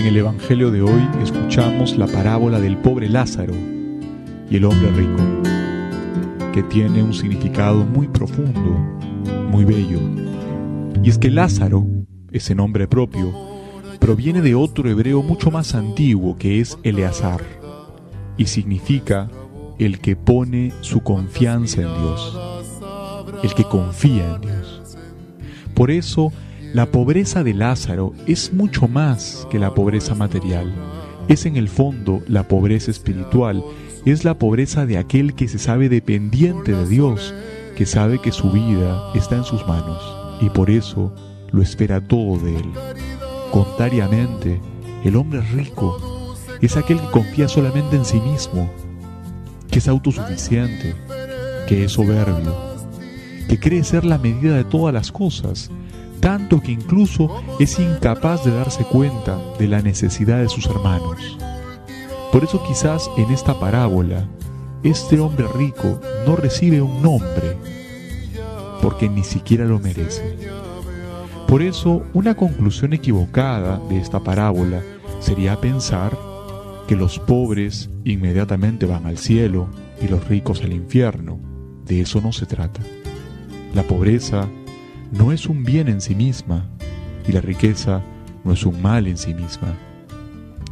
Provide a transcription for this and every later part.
En el Evangelio de hoy escuchamos la parábola del pobre Lázaro y el hombre rico, que tiene un significado muy profundo, muy bello. Y es que Lázaro, ese nombre propio, proviene de otro hebreo mucho más antiguo que es Eleazar, y significa el que pone su confianza en Dios, el que confía en Dios. Por eso, la pobreza de Lázaro es mucho más que la pobreza material. Es en el fondo la pobreza espiritual, es la pobreza de aquel que se sabe dependiente de Dios, que sabe que su vida está en sus manos y por eso lo espera todo de él. Contrariamente, el hombre rico es aquel que confía solamente en sí mismo, que es autosuficiente, que es soberbio, que cree ser la medida de todas las cosas que incluso es incapaz de darse cuenta de la necesidad de sus hermanos. Por eso quizás en esta parábola, este hombre rico no recibe un nombre, porque ni siquiera lo merece. Por eso, una conclusión equivocada de esta parábola sería pensar que los pobres inmediatamente van al cielo y los ricos al infierno. De eso no se trata. La pobreza no es un bien en sí misma y la riqueza no es un mal en sí misma,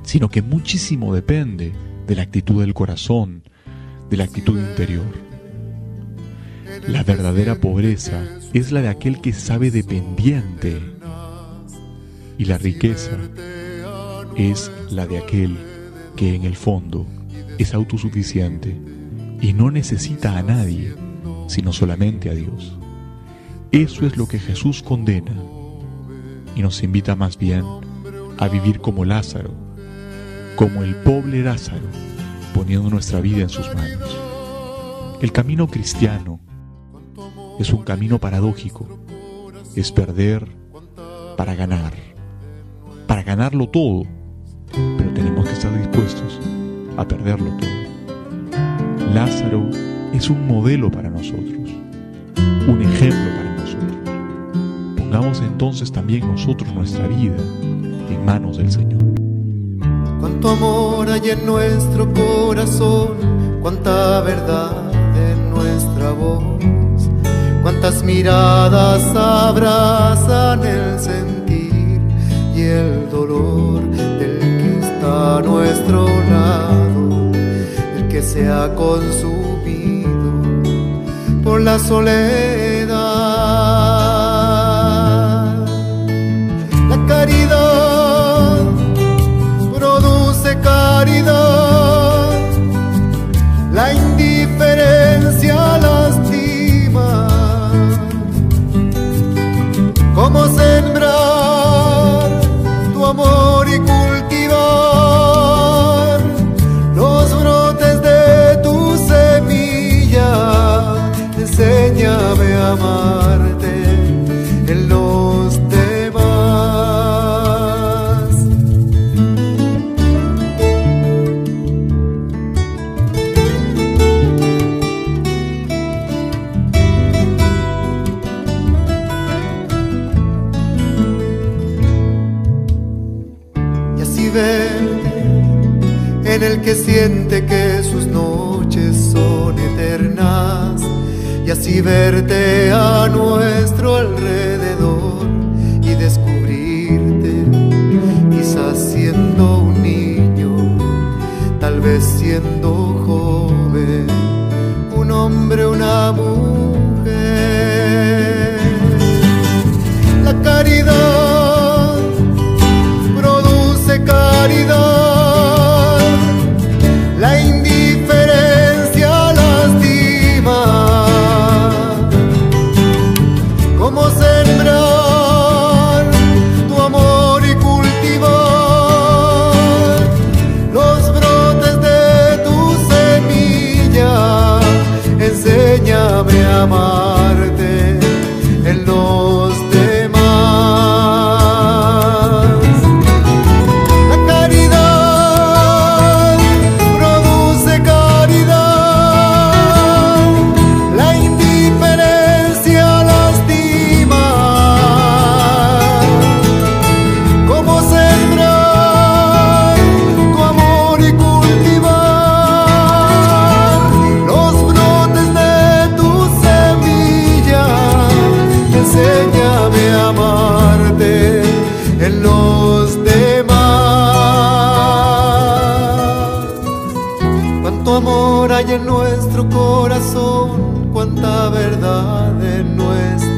sino que muchísimo depende de la actitud del corazón, de la actitud interior. La verdadera pobreza es la de aquel que sabe dependiente y la riqueza es la de aquel que en el fondo es autosuficiente y no necesita a nadie, sino solamente a Dios. Eso es lo que Jesús condena y nos invita más bien a vivir como Lázaro, como el pobre Lázaro, poniendo nuestra vida en sus manos. El camino cristiano es un camino paradójico, es perder para ganar, para ganarlo todo, pero tenemos que estar dispuestos a perderlo todo. Lázaro es un modelo para nosotros, un ejemplo para Pongamos entonces también nosotros nuestra vida en manos del Señor. Cuánto amor hay en nuestro corazón, cuánta verdad en nuestra voz, cuántas miradas abrazan el sentir y el dolor del que está a nuestro lado, el que se ha consumido por la soledad. En el que siente que sus noches son eternas y así verte a nuestro alrededor y descubrirte quizás siendo un niño, tal vez siendo joven, un hombre, una mujer. Hay en nuestro corazón, cuánta verdad en nuestro.